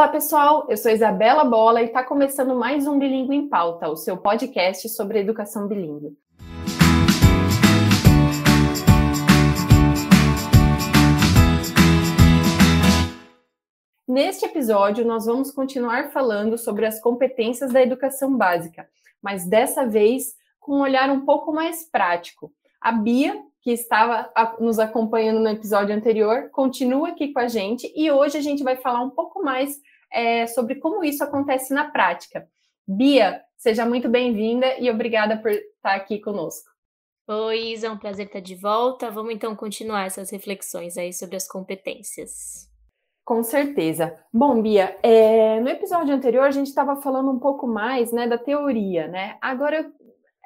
Olá, pessoal. Eu sou Isabela Bola e está começando mais um Bilingue em Pauta, o seu podcast sobre educação bilíngue. Neste episódio, nós vamos continuar falando sobre as competências da educação básica, mas dessa vez com um olhar um pouco mais prático. A Bia, que estava nos acompanhando no episódio anterior, continua aqui com a gente e hoje a gente vai falar um pouco mais é, sobre como isso acontece na prática. Bia, seja muito bem-vinda e obrigada por estar aqui conosco. Oi, Isa, é um prazer estar de volta. Vamos então continuar essas reflexões aí sobre as competências. Com certeza. Bom, Bia, é, no episódio anterior a gente estava falando um pouco mais né, da teoria, né? Agora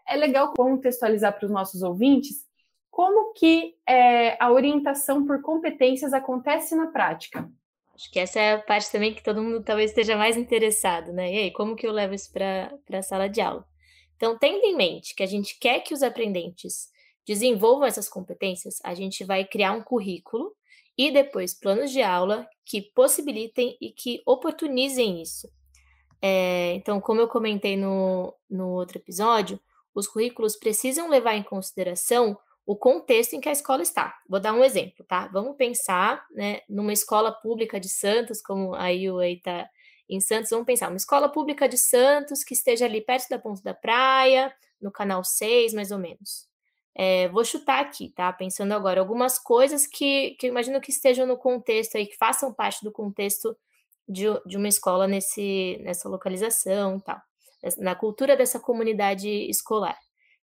é legal contextualizar para os nossos ouvintes como que é, a orientação por competências acontece na prática. Acho que essa é a parte também que todo mundo talvez esteja mais interessado, né? E aí, como que eu levo isso para a sala de aula? Então, tendo em mente que a gente quer que os aprendentes desenvolvam essas competências, a gente vai criar um currículo e depois planos de aula que possibilitem e que oportunizem isso. É, então, como eu comentei no, no outro episódio, os currículos precisam levar em consideração o contexto em que a escola está. Vou dar um exemplo, tá? Vamos pensar né, numa escola pública de Santos, como a UA está em Santos, vamos pensar uma escola pública de Santos que esteja ali perto da ponta da praia, no canal 6, mais ou menos. É, vou chutar aqui, tá? Pensando agora, algumas coisas que, que imagino que estejam no contexto aí, que façam parte do contexto de, de uma escola nesse, nessa localização tal, na cultura dessa comunidade escolar.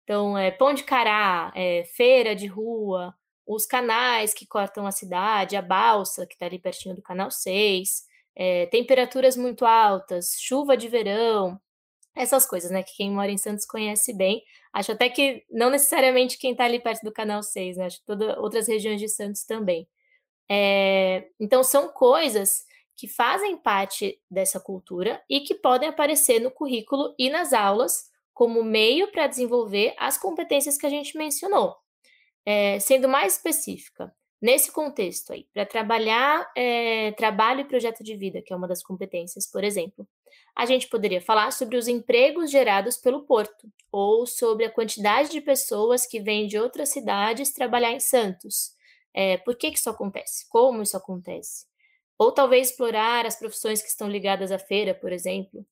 Então, é pão de cará, é, feira de rua, os canais que cortam a cidade, a balsa, que está ali pertinho do canal 6, é, temperaturas muito altas, chuva de verão, essas coisas, né? Que quem mora em Santos conhece bem. Acho até que não necessariamente quem está ali perto do canal 6, né? Acho que todas outras regiões de Santos também. É, então, são coisas que fazem parte dessa cultura e que podem aparecer no currículo e nas aulas como meio para desenvolver as competências que a gente mencionou. É, sendo mais específica, nesse contexto aí, para trabalhar é, trabalho e projeto de vida, que é uma das competências, por exemplo, a gente poderia falar sobre os empregos gerados pelo porto, ou sobre a quantidade de pessoas que vêm de outras cidades trabalhar em Santos. É, por que, que isso acontece? Como isso acontece? Ou talvez explorar as profissões que estão ligadas à feira, por exemplo.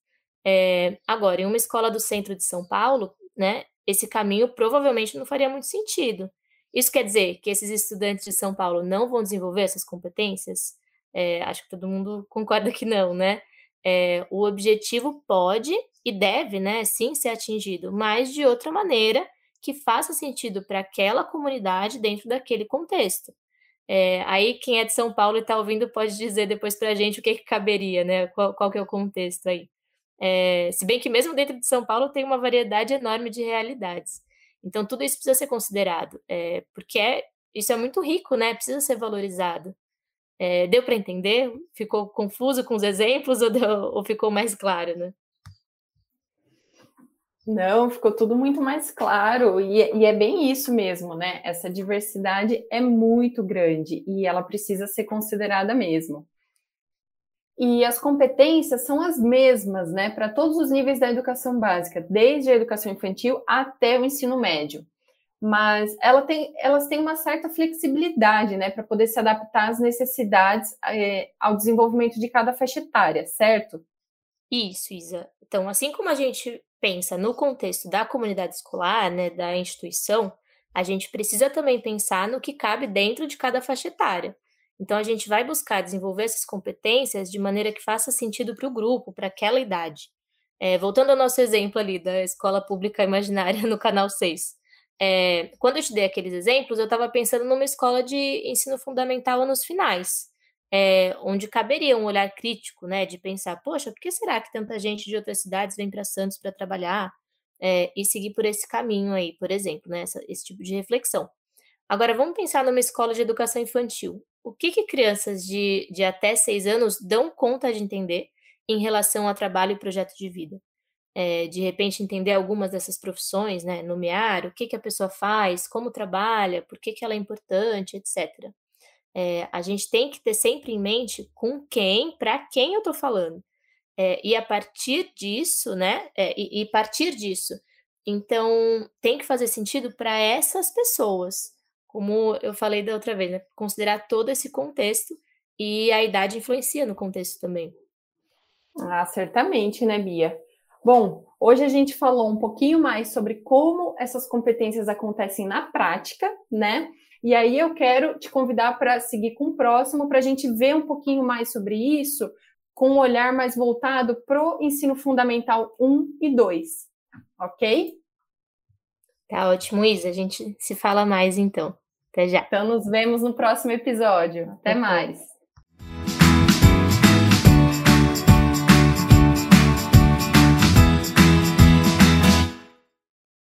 É, agora, em uma escola do centro de São Paulo, né, esse caminho provavelmente não faria muito sentido. Isso quer dizer que esses estudantes de São Paulo não vão desenvolver essas competências? É, acho que todo mundo concorda que não, né? É, o objetivo pode e deve, né, sim, ser atingido, mas de outra maneira que faça sentido para aquela comunidade dentro daquele contexto. É, aí quem é de São Paulo e está ouvindo pode dizer depois para a gente o que, que caberia, né? Qual, qual que é o contexto aí. É, se bem que mesmo dentro de São Paulo tem uma variedade enorme de realidades. Então tudo isso precisa ser considerado, é, porque é, isso é muito rico, né? Precisa ser valorizado. É, deu para entender? Ficou confuso com os exemplos ou, deu, ou ficou mais claro, né? Não, ficou tudo muito mais claro, e, e, é bem isso mesmo, né? Essa diversidade é muito grande e ela precisa ser considerada mesmo. E as competências são as mesmas, né, para todos os níveis da educação básica, desde a educação infantil até o ensino médio. Mas ela tem, elas têm uma certa flexibilidade, né, para poder se adaptar às necessidades, é, ao desenvolvimento de cada faixa etária, certo? Isso, Isa. Então, assim como a gente pensa no contexto da comunidade escolar, né, da instituição, a gente precisa também pensar no que cabe dentro de cada faixa etária. Então, a gente vai buscar desenvolver essas competências de maneira que faça sentido para o grupo, para aquela idade. É, voltando ao nosso exemplo ali da escola pública imaginária no canal 6. É, quando eu te dei aqueles exemplos, eu estava pensando numa escola de ensino fundamental anos finais, é, onde caberia um olhar crítico, né, de pensar, poxa, por que será que tanta gente de outras cidades vem para Santos para trabalhar é, e seguir por esse caminho aí, por exemplo, né, essa, esse tipo de reflexão. Agora, vamos pensar numa escola de educação infantil o que, que crianças de, de até seis anos dão conta de entender em relação a trabalho e projeto de vida. É, de repente entender algumas dessas profissões, né? nomear o que, que a pessoa faz, como trabalha, por que, que ela é importante, etc. É, a gente tem que ter sempre em mente com quem, para quem eu estou falando. É, e a partir disso, né? É, e, e partir disso. Então, tem que fazer sentido para essas pessoas. Como eu falei da outra vez, né? considerar todo esse contexto e a idade influencia no contexto também. Ah, certamente, né, Bia? Bom, hoje a gente falou um pouquinho mais sobre como essas competências acontecem na prática, né? E aí eu quero te convidar para seguir com o próximo, para a gente ver um pouquinho mais sobre isso, com um olhar mais voltado para o ensino fundamental 1 e 2, ok? Tá ótimo, Isa. A gente se fala mais então. Até já. Então, nos vemos no próximo episódio. Até mais.